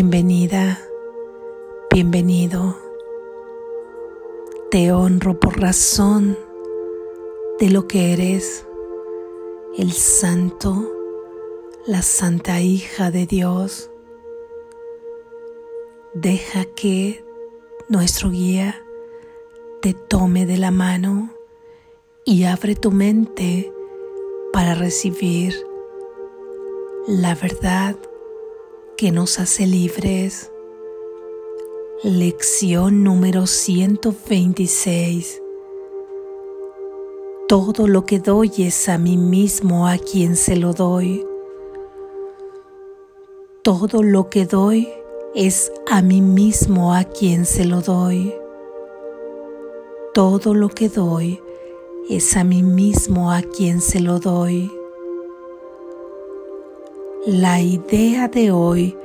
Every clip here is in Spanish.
Bienvenida, bienvenido. Te honro por razón de lo que eres, el santo, la santa hija de Dios. Deja que nuestro guía te tome de la mano y abre tu mente para recibir la verdad que nos hace libres. Lección número 126. Todo lo que doy es a mí mismo a quien se lo doy. Todo lo que doy es a mí mismo a quien se lo doy. Todo lo que doy es a mí mismo a quien se lo doy. La idea de hoy,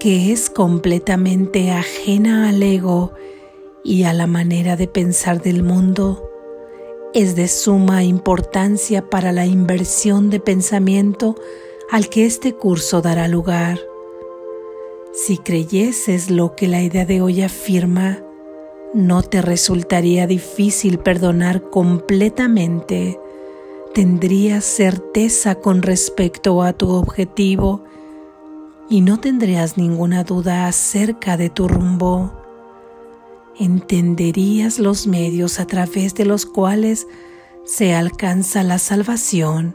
que es completamente ajena al ego y a la manera de pensar del mundo, es de suma importancia para la inversión de pensamiento al que este curso dará lugar. Si creyeses lo que la idea de hoy afirma, no te resultaría difícil perdonar completamente tendrías certeza con respecto a tu objetivo y no tendrías ninguna duda acerca de tu rumbo. Entenderías los medios a través de los cuales se alcanza la salvación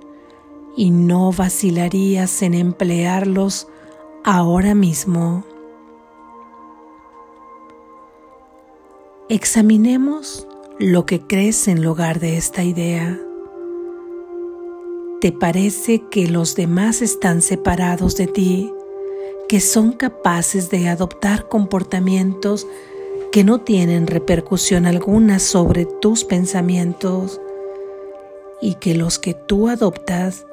y no vacilarías en emplearlos ahora mismo. Examinemos lo que crees en lugar de esta idea. ¿Te parece que los demás están separados de ti, que son capaces de adoptar comportamientos que no tienen repercusión alguna sobre tus pensamientos y que los que tú adoptas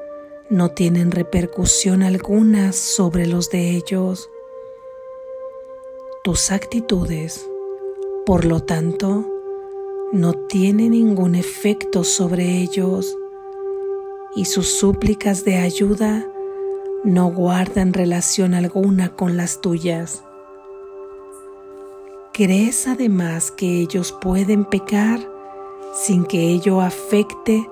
no tienen repercusión alguna sobre los de ellos? Tus actitudes, por lo tanto, no tienen ningún efecto sobre ellos y sus súplicas de ayuda no guardan relación alguna con las tuyas. ¿Crees además que ellos pueden pecar sin que ello afecte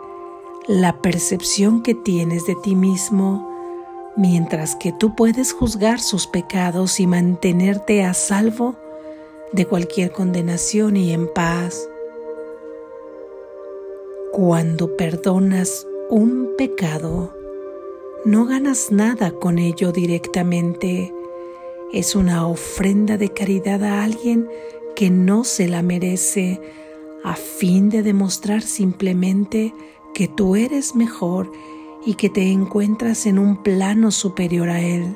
la percepción que tienes de ti mismo, mientras que tú puedes juzgar sus pecados y mantenerte a salvo de cualquier condenación y en paz? Cuando perdonas un pecado, no ganas nada con ello directamente. Es una ofrenda de caridad a alguien que no se la merece a fin de demostrar simplemente que tú eres mejor y que te encuentras en un plano superior a Él.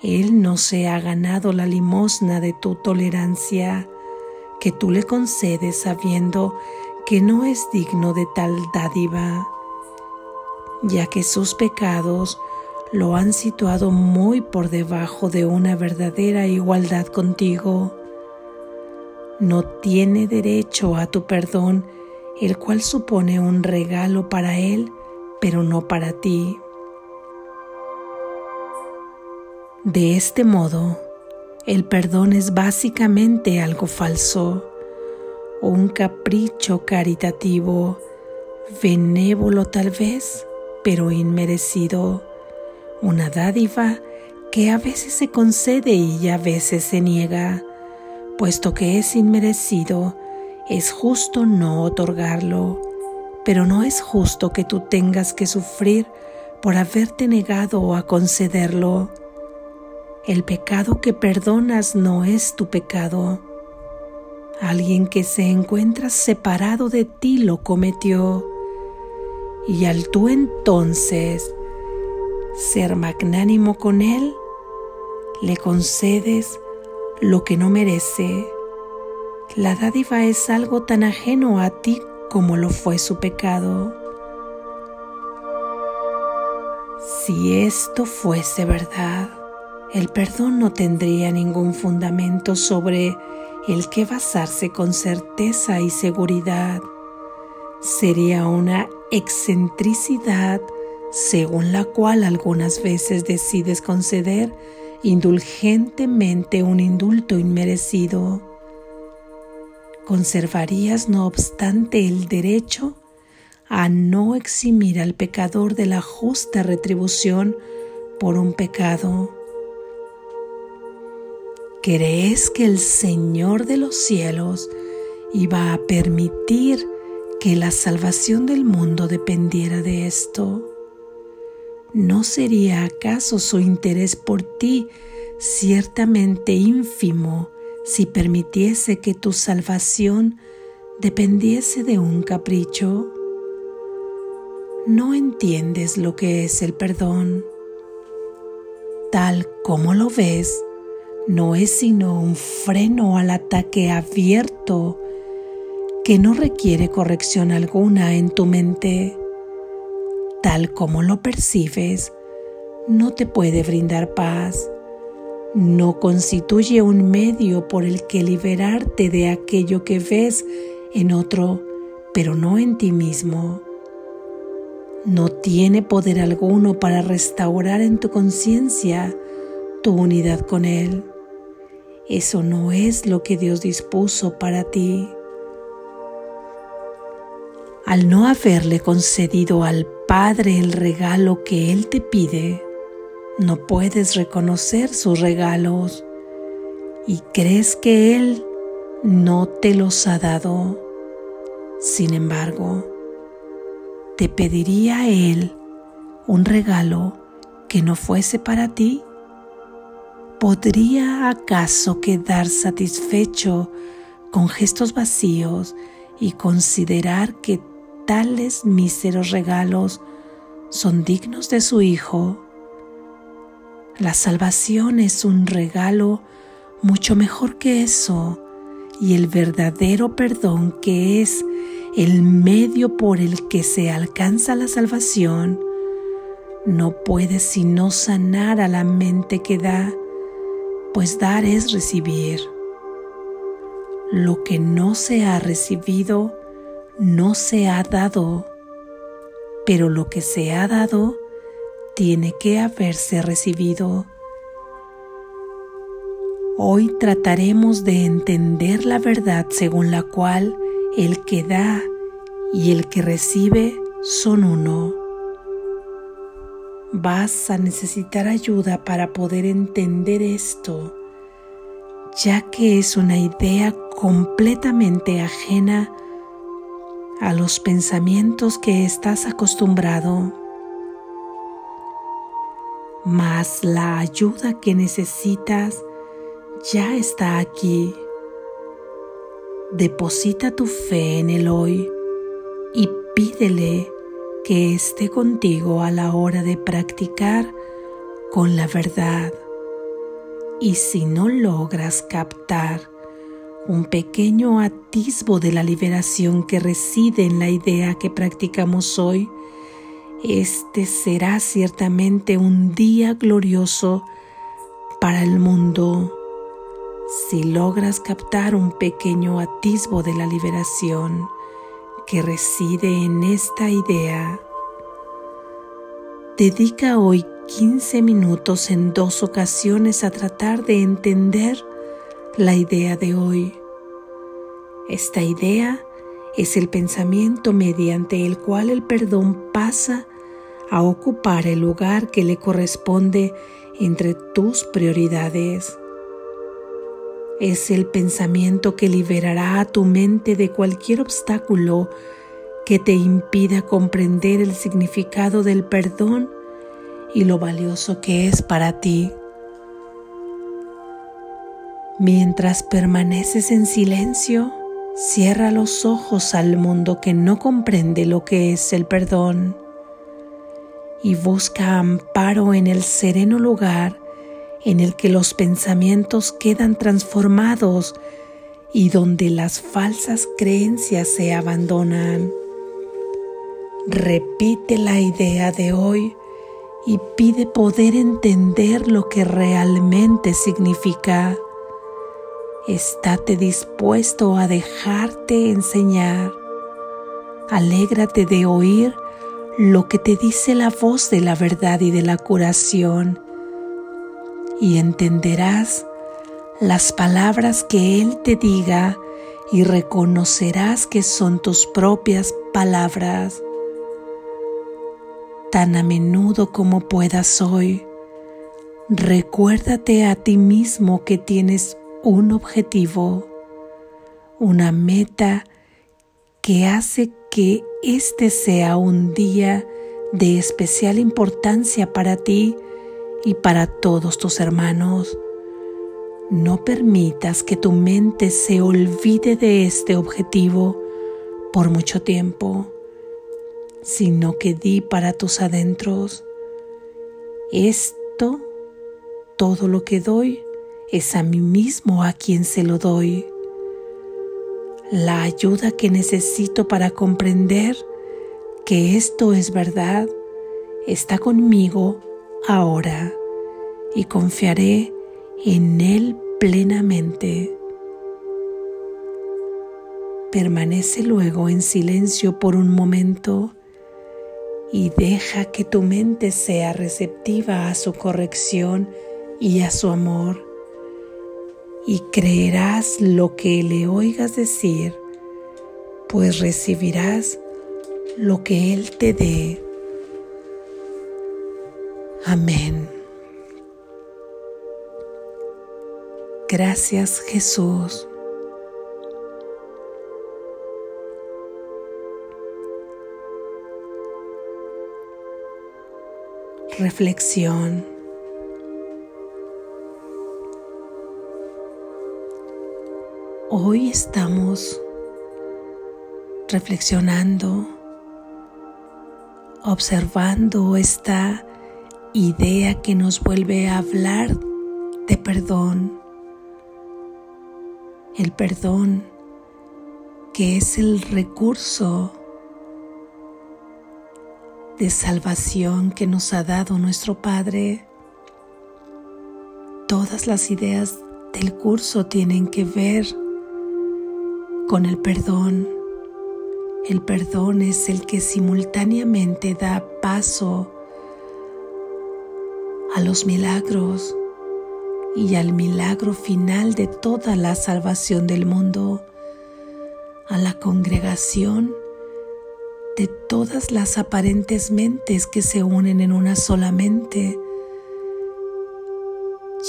Él no se ha ganado la limosna de tu tolerancia que tú le concedes sabiendo que no es digno de tal dádiva ya que sus pecados lo han situado muy por debajo de una verdadera igualdad contigo. No tiene derecho a tu perdón, el cual supone un regalo para él, pero no para ti. De este modo, el perdón es básicamente algo falso, un capricho caritativo, benévolo tal vez, pero inmerecido, una dádiva que a veces se concede y a veces se niega, puesto que es inmerecido, es justo no otorgarlo, pero no es justo que tú tengas que sufrir por haberte negado a concederlo. El pecado que perdonas no es tu pecado. Alguien que se encuentra separado de ti lo cometió y al tú entonces ser magnánimo con Él, le concedes lo que no merece. La dádiva es algo tan ajeno a ti como lo fue su pecado. Si esto fuese verdad, el perdón no tendría ningún fundamento sobre el que basarse con certeza y seguridad. Sería una excentricidad según la cual algunas veces decides conceder indulgentemente un indulto inmerecido. Conservarías, no obstante, el derecho a no eximir al pecador de la justa retribución por un pecado. ¿Crees que el Señor de los cielos iba a permitir que la salvación del mundo dependiera de esto? ¿No sería acaso su interés por ti ciertamente ínfimo si permitiese que tu salvación dependiese de un capricho? no entiendes lo que es el perdón. Tal como lo ves, no es sino un freno al ataque abierto que no requiere corrección alguna en tu mente. Tal como lo percibes, no te puede brindar paz. No constituye un medio por el que liberarte de aquello que ves en otro, pero no en ti mismo no tiene poder alguno para restaurar en tu conciencia tu unidad con Él. Eso no es lo que Dios dispuso para ti. Al no haberle concedido al Padre el regalo que Él te pide, no puedes reconocer sus regalos y crees que Él no te los ha dado. Sin embargo, ¿te pediría Él un regalo que no fuese para ti? ¿Podría acaso quedar satisfecho con gestos vacíos y considerar que tales míseros regalos son dignos de su Hijo? La salvación es un regalo mucho mejor que eso y el verdadero perdón que es el medio por el que se alcanza la salvación, no puede sino sanar a la mente que da, pues dar es recibir. Lo que no se ha recibido, no se ha dado, pero lo que se ha dado, tiene que haberse recibido. Hoy trataremos de entender la verdad según la cual el que da y el que recibe son uno. Vas a necesitar ayuda para poder entender esto, ya que es una idea completamente ajena a los pensamientos que estás acostumbrado. Mas la ayuda que necesitas ya está aquí. Deposita tu fe en el hoy y pídele que esté contigo a la hora de practicar con la verdad. Y si no logras captar un pequeño atisbo de la liberación que reside en la idea que practicamos hoy, este será ciertamente un día glorioso para el mundo si logras captar un pequeño atisbo de la liberación que reside en esta idea, dedica hoy 15 minutos en dos ocasiones a tratar de entender la idea de hoy. Esta idea es el pensamiento mediante el cual el perdón pasa a ocupar el lugar que le corresponde entre tus prioridades es el pensamiento que liberará a tu mente de cualquier obstáculo que te impida comprender el significado del perdón y lo valioso que es para ti. Mientras permaneces en silencio, cierra los ojos al mundo que no comprende lo que es el perdón y busca amparo en el sereno lugar en el que los pensamientos quedan transformados y donde las falsas creencias se abandonan. Repite la idea de hoy y pide poder entender lo que realmente significa. Estate dispuesto a dejarte enseñar. Alégrate de oír lo que te dice la voz de la verdad y de la curación y entenderás las palabras que Él te diga y reconocerás que son tus propias palabras. Tan a menudo como puedas hoy, recuérdate a ti mismo que tienes un objetivo, una meta que hace que este sea un día de especial importancia para ti y para todos tus hermanos. No permitas que tu mente se olvide de este objetivo por mucho tiempo, sino que di para tus adentros. Esto, todo lo que doy, es a mí mismo a quien se lo doy. La ayuda que necesito para comprender que esto es verdad está conmigo ahora y confiaré en Él plenamente. Permanece luego en silencio por un momento y deja que tu mente sea receptiva a su corrección y a su amor y creerás lo que le oigas decir, pues recibirás lo que Él te dé. Amén. Gracias Jesús. Reflexión. Hoy estamos reflexionando, observando esta idea que nos vuelve a hablar de perdón. El perdón que es el recurso de salvación que nos ha dado nuestro Padre. Todas las ideas del curso tienen que ver con el perdón. El perdón es el que simultáneamente da paso a los milagros y al milagro final de toda la salvación del mundo, a la congregación de todas las aparentes mentes que se unen en una sola mente,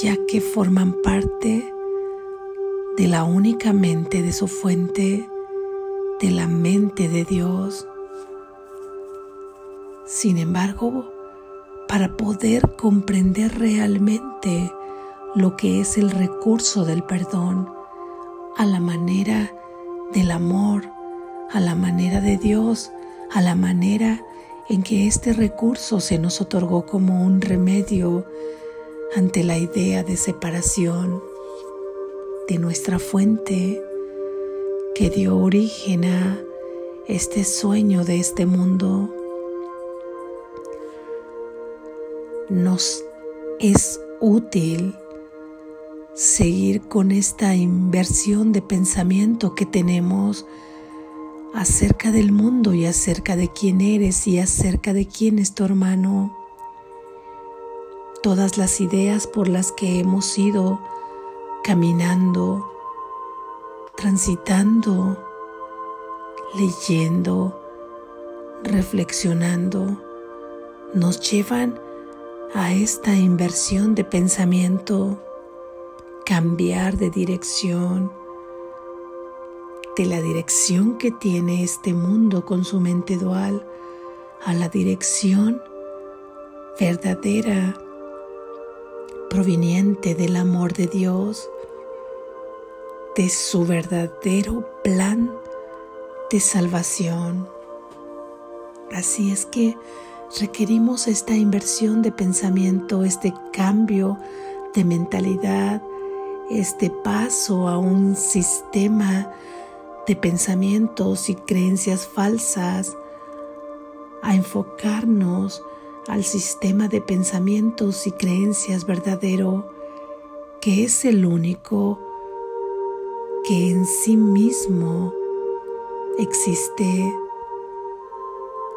ya que forman parte de la única mente de su fuente, de la mente de Dios. Sin embargo, para poder comprender realmente lo que es el recurso del perdón a la manera del amor, a la manera de Dios, a la manera en que este recurso se nos otorgó como un remedio ante la idea de separación de nuestra fuente que dio origen a este sueño de este mundo nos es útil seguir con esta inversión de pensamiento que tenemos acerca del mundo y acerca de quién eres y acerca de quién es tu hermano. Todas las ideas por las que hemos ido caminando, transitando, leyendo, reflexionando, nos llevan a esta inversión de pensamiento, cambiar de dirección, de la dirección que tiene este mundo con su mente dual a la dirección verdadera proveniente del amor de Dios, de su verdadero plan de salvación. Así es que requerimos esta inversión de pensamiento, este cambio de mentalidad, este paso a un sistema de pensamientos y creencias falsas, a enfocarnos al sistema de pensamientos y creencias verdadero, que es el único que en sí mismo existe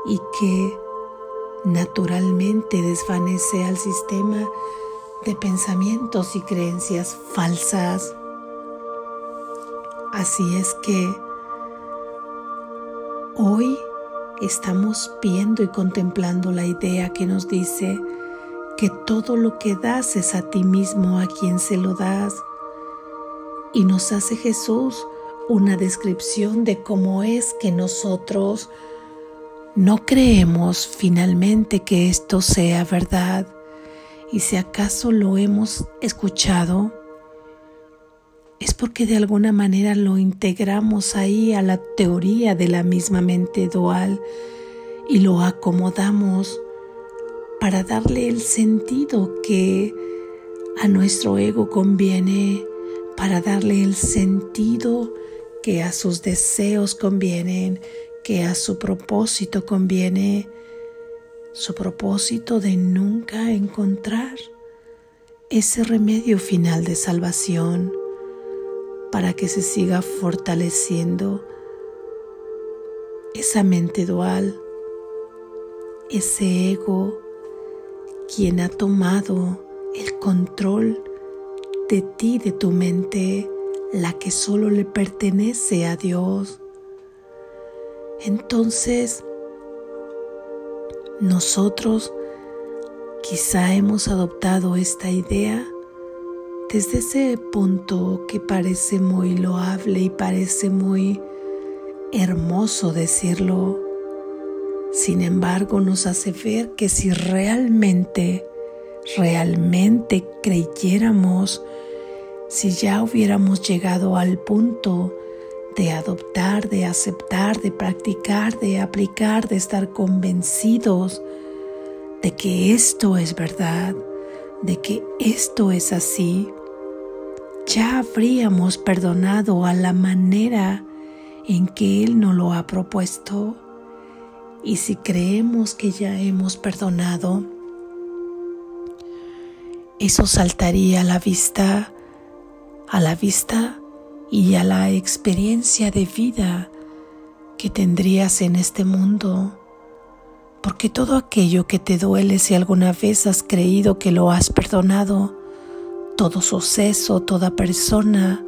y que naturalmente desvanece al sistema de pensamientos y creencias falsas. Así es que hoy estamos viendo y contemplando la idea que nos dice que todo lo que das es a ti mismo a quien se lo das. Y nos hace Jesús una descripción de cómo es que nosotros no creemos finalmente que esto sea verdad. Y si acaso lo hemos escuchado, es porque de alguna manera lo integramos ahí a la teoría de la misma mente dual y lo acomodamos para darle el sentido que a nuestro ego conviene, para darle el sentido que a sus deseos convienen, que a su propósito conviene, su propósito de nunca encontrar ese remedio final de salvación para que se siga fortaleciendo esa mente dual, ese ego quien ha tomado el control de ti, de tu mente, la que solo le pertenece a Dios. Entonces, nosotros quizá hemos adoptado esta idea desde ese punto que parece muy loable y parece muy hermoso decirlo, sin embargo nos hace ver que si realmente, realmente creyéramos, si ya hubiéramos llegado al punto de adoptar, de aceptar, de practicar, de aplicar, de estar convencidos de que esto es verdad, de que esto es así, ya habríamos perdonado a la manera en que Él nos lo ha propuesto. Y si creemos que ya hemos perdonado, eso saltaría a la vista, a la vista y a la experiencia de vida que tendrías en este mundo. Porque todo aquello que te duele si alguna vez has creído que lo has perdonado, todo suceso, toda persona,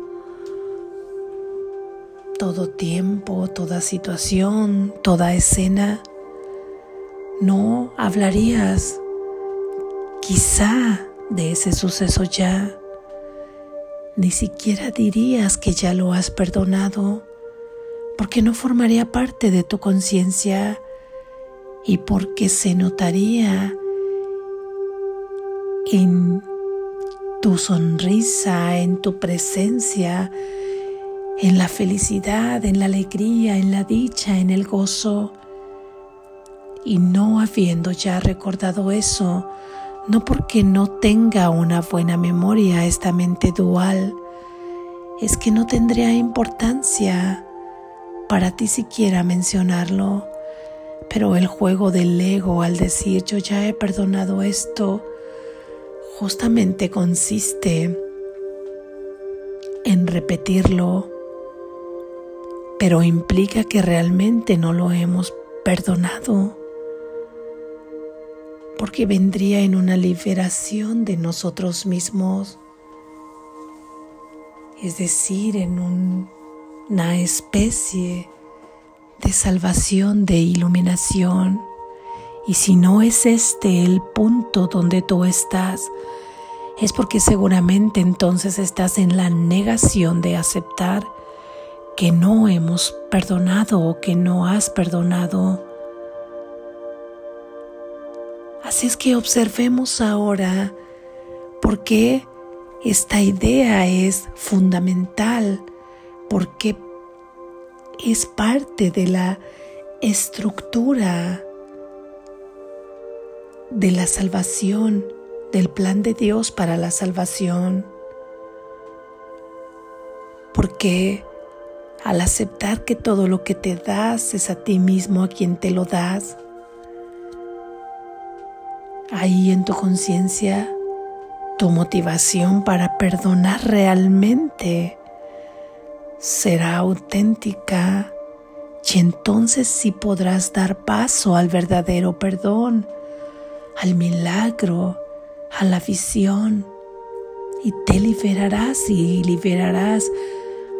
todo tiempo, toda situación, toda escena. No hablarías quizá de ese suceso ya. Ni siquiera dirías que ya lo has perdonado, porque no formaría parte de tu conciencia y porque se notaría en tu sonrisa, en tu presencia, en la felicidad, en la alegría, en la dicha, en el gozo. Y no habiendo ya recordado eso, no porque no tenga una buena memoria esta mente dual, es que no tendría importancia para ti siquiera mencionarlo. Pero el juego del ego al decir yo ya he perdonado esto, justamente consiste en repetirlo, pero implica que realmente no lo hemos perdonado, porque vendría en una liberación de nosotros mismos, es decir, en una especie de salvación, de iluminación y si no es este el punto donde tú estás, es porque seguramente entonces estás en la negación de aceptar que no hemos perdonado o que no has perdonado. Así es que observemos ahora por qué esta idea es fundamental, porque es parte de la estructura de la salvación, del plan de Dios para la salvación. Porque al aceptar que todo lo que te das es a ti mismo a quien te lo das, ahí en tu conciencia, tu motivación para perdonar realmente será auténtica y entonces sí podrás dar paso al verdadero perdón al milagro, a la visión, y te liberarás y liberarás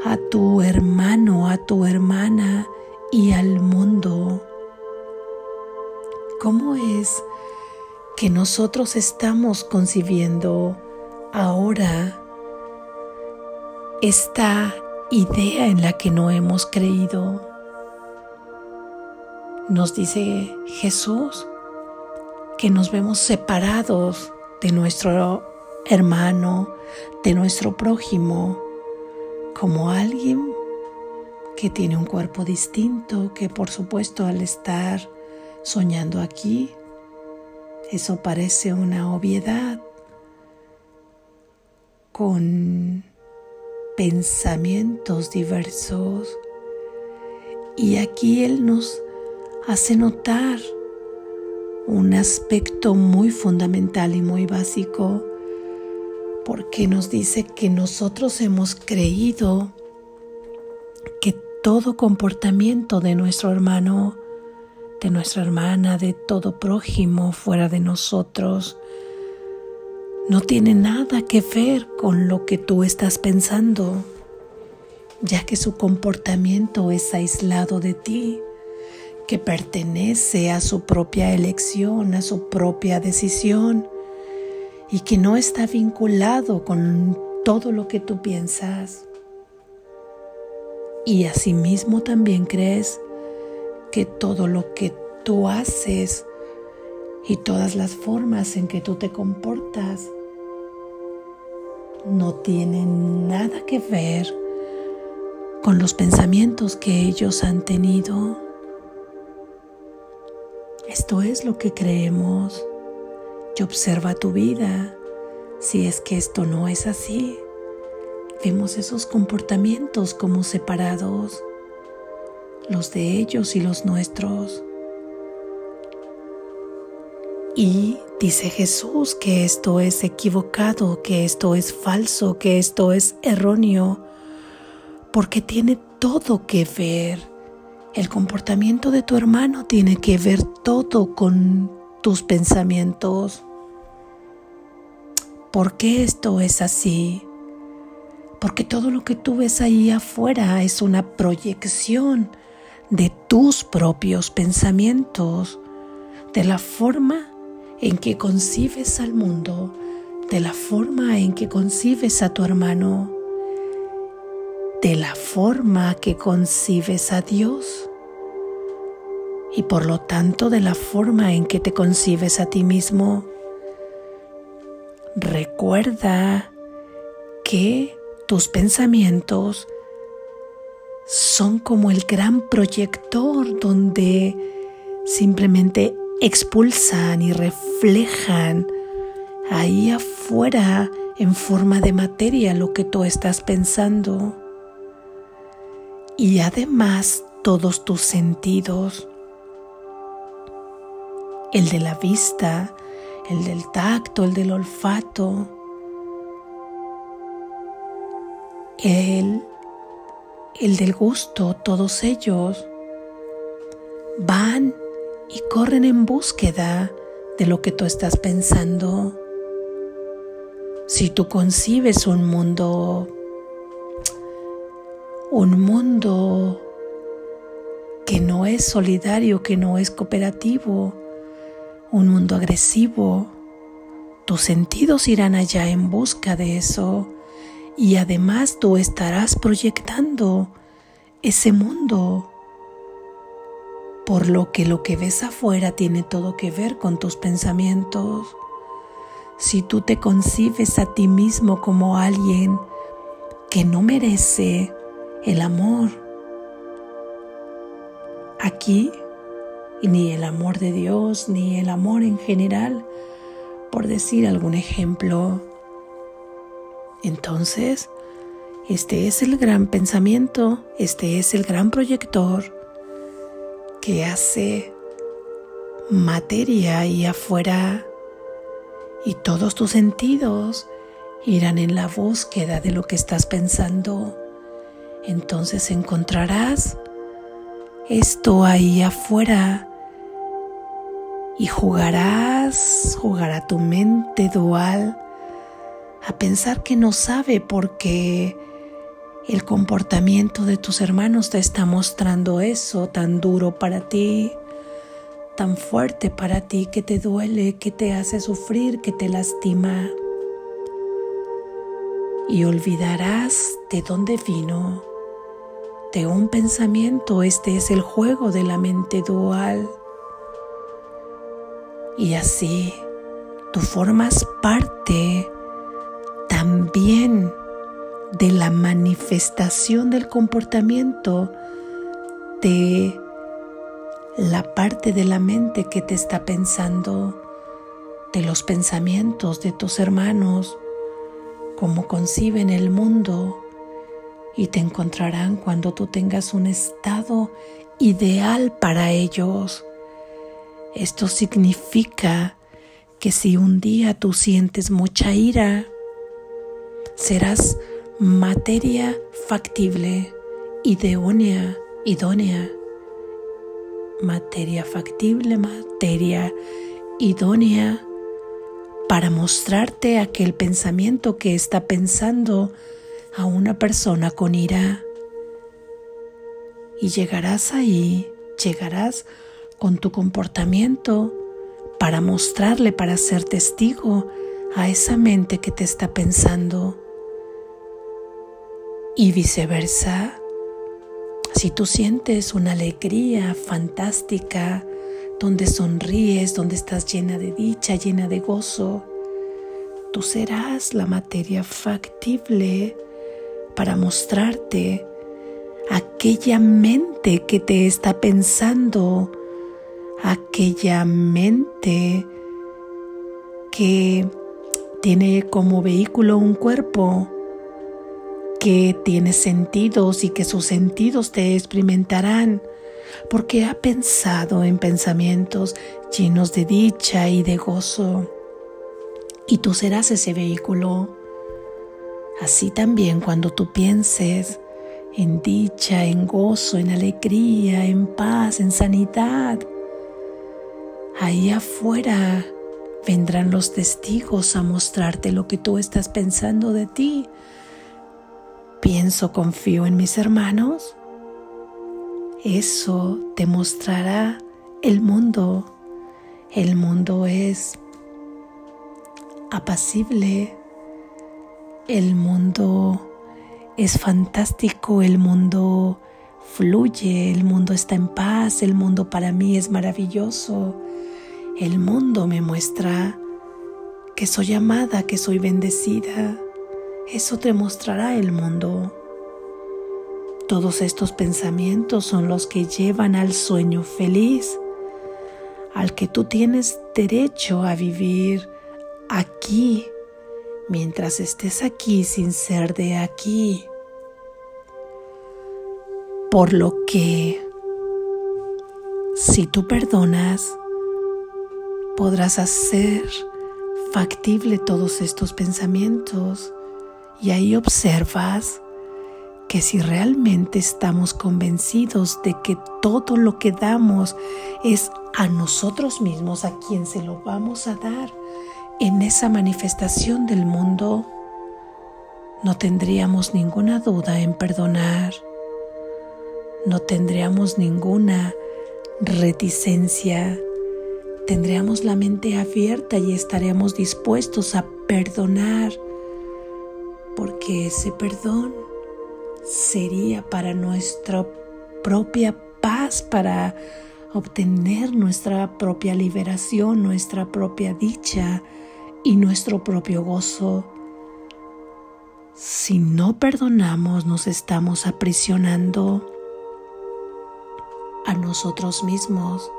a tu hermano, a tu hermana y al mundo. ¿Cómo es que nosotros estamos concibiendo ahora esta idea en la que no hemos creído? Nos dice Jesús que nos vemos separados de nuestro hermano, de nuestro prójimo, como alguien que tiene un cuerpo distinto, que por supuesto al estar soñando aquí, eso parece una obviedad, con pensamientos diversos. Y aquí Él nos hace notar un aspecto muy fundamental y muy básico porque nos dice que nosotros hemos creído que todo comportamiento de nuestro hermano, de nuestra hermana, de todo prójimo fuera de nosotros, no tiene nada que ver con lo que tú estás pensando, ya que su comportamiento es aislado de ti que pertenece a su propia elección, a su propia decisión y que no está vinculado con todo lo que tú piensas. Y asimismo también crees que todo lo que tú haces y todas las formas en que tú te comportas no tienen nada que ver con los pensamientos que ellos han tenido. Esto es lo que creemos. Y observa tu vida. Si es que esto no es así, vemos esos comportamientos como separados, los de ellos y los nuestros. Y dice Jesús que esto es equivocado, que esto es falso, que esto es erróneo, porque tiene todo que ver el comportamiento de tu hermano tiene que ver todo con tus pensamientos. ¿Por qué esto es así? Porque todo lo que tú ves ahí afuera es una proyección de tus propios pensamientos, de la forma en que concibes al mundo, de la forma en que concibes a tu hermano, de la forma que concibes a Dios y por lo tanto de la forma en que te concibes a ti mismo. Recuerda que tus pensamientos son como el gran proyector donde simplemente expulsan y reflejan ahí afuera en forma de materia lo que tú estás pensando. Y además todos tus sentidos el de la vista, el del tacto, el del olfato, el, el del gusto, todos ellos van y corren en búsqueda de lo que tú estás pensando. Si tú concibes un mundo, un mundo que no es solidario, que no es cooperativo, un mundo agresivo, tus sentidos irán allá en busca de eso y además tú estarás proyectando ese mundo. Por lo que lo que ves afuera tiene todo que ver con tus pensamientos. Si tú te concibes a ti mismo como alguien que no merece el amor, aquí ni el amor de Dios, ni el amor en general, por decir algún ejemplo. Entonces, este es el gran pensamiento, este es el gran proyector que hace materia ahí afuera y todos tus sentidos irán en la búsqueda de lo que estás pensando. Entonces encontrarás esto ahí afuera y jugarás, jugará tu mente dual a pensar que no sabe porque el comportamiento de tus hermanos te está mostrando eso tan duro para ti, tan fuerte para ti, que te duele, que te hace sufrir, que te lastima. Y olvidarás de dónde vino, de un pensamiento. Este es el juego de la mente dual. Y así tú formas parte también de la manifestación del comportamiento de la parte de la mente que te está pensando, de los pensamientos de tus hermanos, cómo conciben el mundo y te encontrarán cuando tú tengas un estado ideal para ellos. Esto significa que si un día tú sientes mucha ira, serás materia factible, idónea, idónea. Materia factible, materia idónea para mostrarte aquel pensamiento que está pensando a una persona con ira. Y llegarás ahí, llegarás con tu comportamiento para mostrarle, para ser testigo a esa mente que te está pensando. Y viceversa, si tú sientes una alegría fantástica, donde sonríes, donde estás llena de dicha, llena de gozo, tú serás la materia factible para mostrarte aquella mente que te está pensando, aquella mente que tiene como vehículo un cuerpo que tiene sentidos y que sus sentidos te experimentarán, porque ha pensado en pensamientos llenos de dicha y de gozo. Y tú serás ese vehículo. Así también cuando tú pienses en dicha, en gozo, en alegría, en paz, en sanidad, ahí afuera vendrán los testigos a mostrarte lo que tú estás pensando de ti. Pienso, confío en mis hermanos. Eso te mostrará el mundo. El mundo es apacible. El mundo es fantástico. El mundo fluye. El mundo está en paz. El mundo para mí es maravilloso. El mundo me muestra que soy amada, que soy bendecida. Eso te mostrará el mundo. Todos estos pensamientos son los que llevan al sueño feliz, al que tú tienes derecho a vivir aquí, mientras estés aquí sin ser de aquí. Por lo que, si tú perdonas, podrás hacer factible todos estos pensamientos y ahí observas que si realmente estamos convencidos de que todo lo que damos es a nosotros mismos a quien se lo vamos a dar en esa manifestación del mundo, no tendríamos ninguna duda en perdonar, no tendríamos ninguna reticencia. Tendríamos la mente abierta y estaríamos dispuestos a perdonar, porque ese perdón sería para nuestra propia paz, para obtener nuestra propia liberación, nuestra propia dicha y nuestro propio gozo. Si no perdonamos, nos estamos aprisionando a nosotros mismos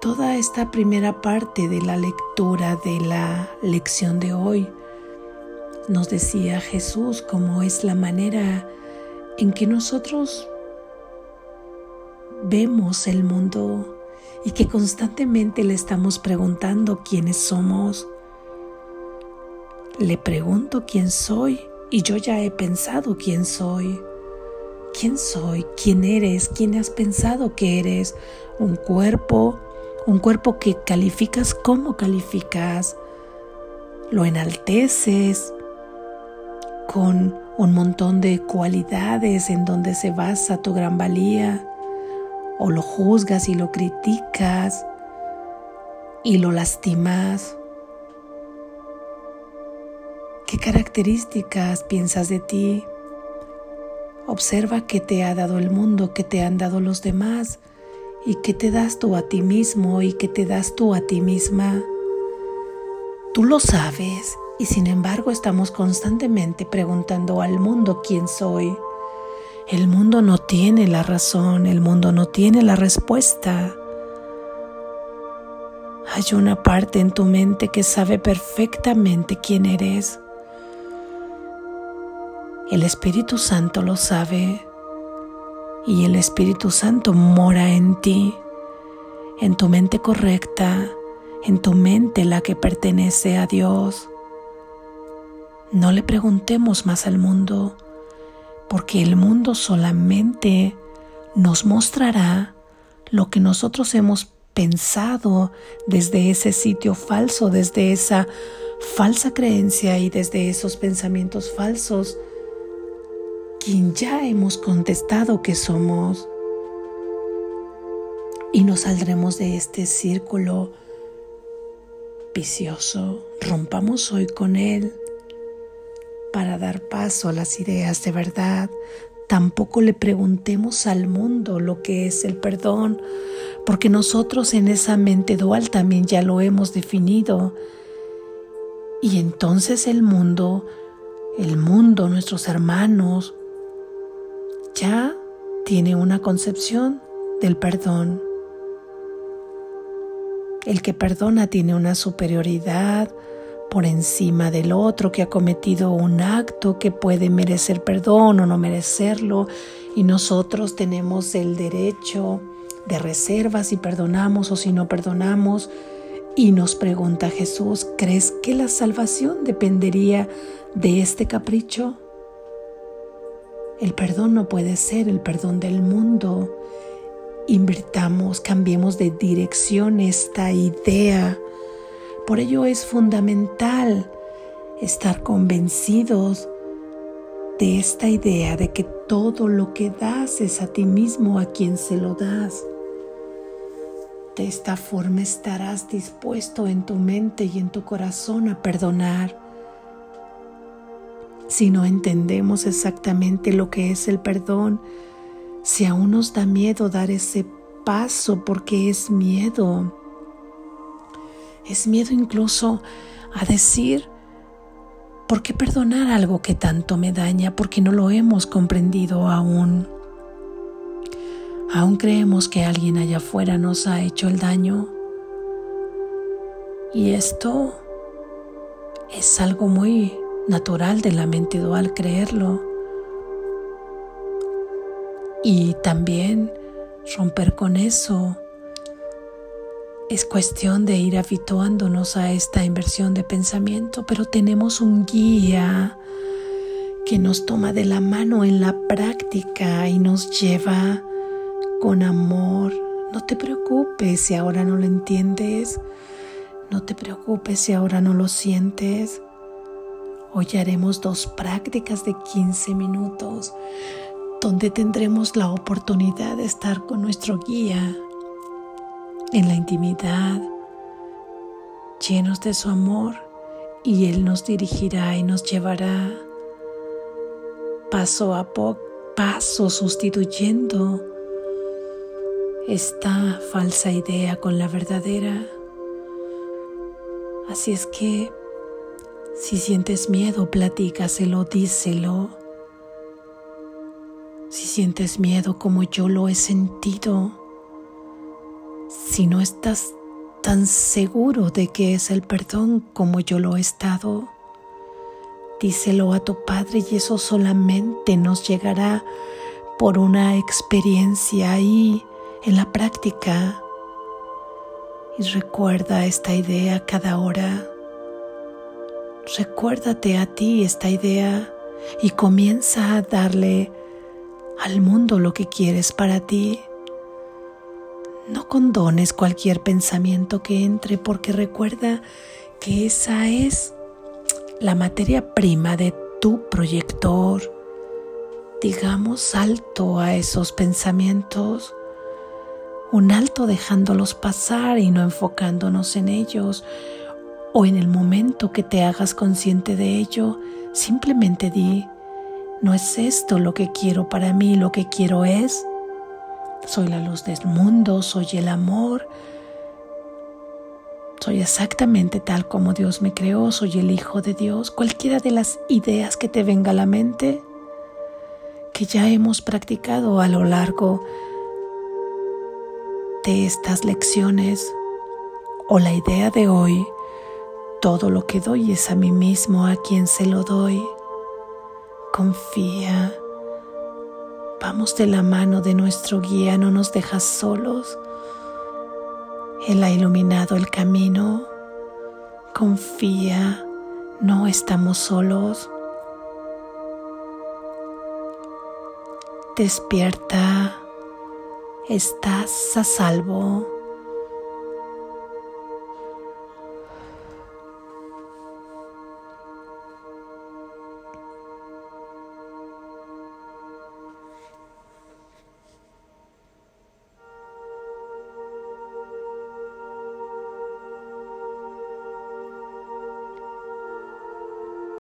toda esta primera parte de la lectura de la lección de hoy nos decía Jesús cómo es la manera en que nosotros vemos el mundo y que constantemente le estamos preguntando quiénes somos. Le pregunto quién soy y yo ya he pensado quién soy. ¿Quién soy? ¿Quién eres? ¿Quién has pensado que eres? ¿Un cuerpo? un cuerpo que calificas como calificas, lo enalteces con un montón de cualidades en donde se basa tu gran valía, o lo juzgas y lo criticas y lo lastimas. ¿Qué características piensas de ti? Observa qué te ha dado el mundo, qué te han dado los demás y qué te das tú a ti mismo y qué te das tú a ti misma. Tú lo sabes y sin embargo estamos constantemente preguntando al mundo quién soy. El mundo no tiene la razón, el mundo no tiene la respuesta. Hay una parte en tu mente que sabe perfectamente quién eres. El Espíritu Santo lo sabe y el Espíritu Santo mora en ti, en tu mente correcta, en tu mente la que pertenece a Dios. No le preguntemos más al mundo, porque el mundo solamente nos mostrará lo que nosotros hemos pensado desde ese sitio falso, desde esa falsa creencia y desde esos pensamientos falsos, quien ya hemos contestado que somos. Y nos saldremos de este círculo vicioso. Rompamos hoy con Él para dar paso a las ideas de verdad. Tampoco le preguntemos al mundo lo que es el perdón, porque nosotros en esa mente dual también ya lo hemos definido. Y entonces el mundo, el mundo, nuestros hermanos, ya tiene una concepción del perdón. El que perdona tiene una superioridad por encima del otro que ha cometido un acto que puede merecer perdón o no merecerlo y nosotros tenemos el derecho de reserva si perdonamos o si no perdonamos. Y nos pregunta Jesús, ¿crees que la salvación dependería de este capricho? El perdón no puede ser el perdón del mundo invirtamos, cambiemos de dirección esta idea. Por ello es fundamental estar convencidos de esta idea de que todo lo que das es a ti mismo a quien se lo das. De esta forma estarás dispuesto en tu mente y en tu corazón a perdonar. Si no entendemos exactamente lo que es el perdón, si aún nos da miedo dar ese paso porque es miedo, es miedo incluso a decir, ¿por qué perdonar algo que tanto me daña? Porque no lo hemos comprendido aún. Aún creemos que alguien allá afuera nos ha hecho el daño. Y esto es algo muy natural de la mente dual creerlo y también romper con eso. Es cuestión de ir habituándonos a esta inversión de pensamiento, pero tenemos un guía que nos toma de la mano en la práctica y nos lleva con amor. No te preocupes si ahora no lo entiendes. No te preocupes si ahora no lo sientes. Hoy haremos dos prácticas de 15 minutos donde tendremos la oportunidad de estar con nuestro guía en la intimidad, llenos de su amor, y Él nos dirigirá y nos llevará paso a paso sustituyendo esta falsa idea con la verdadera. Así es que si sientes miedo, platícaselo, díselo si sientes miedo como yo lo he sentido, si no estás tan seguro de que es el perdón como yo lo he estado, díselo a tu Padre y eso solamente nos llegará por una experiencia ahí en la práctica. Y recuerda esta idea cada hora. Recuérdate a ti esta idea y comienza a darle al mundo lo que quieres para ti. No condones cualquier pensamiento que entre porque recuerda que esa es la materia prima de tu proyector. Digamos alto a esos pensamientos, un alto dejándolos pasar y no enfocándonos en ellos, o en el momento que te hagas consciente de ello, simplemente di, no es esto lo que quiero para mí, lo que quiero es, soy la luz del mundo, soy el amor, soy exactamente tal como Dios me creó, soy el Hijo de Dios. Cualquiera de las ideas que te venga a la mente, que ya hemos practicado a lo largo de estas lecciones, o la idea de hoy, todo lo que doy es a mí mismo, a quien se lo doy. Confía. Vamos de la mano de nuestro guía, no nos dejas solos. Él ha iluminado el camino. Confía, no estamos solos. Despierta, estás a salvo.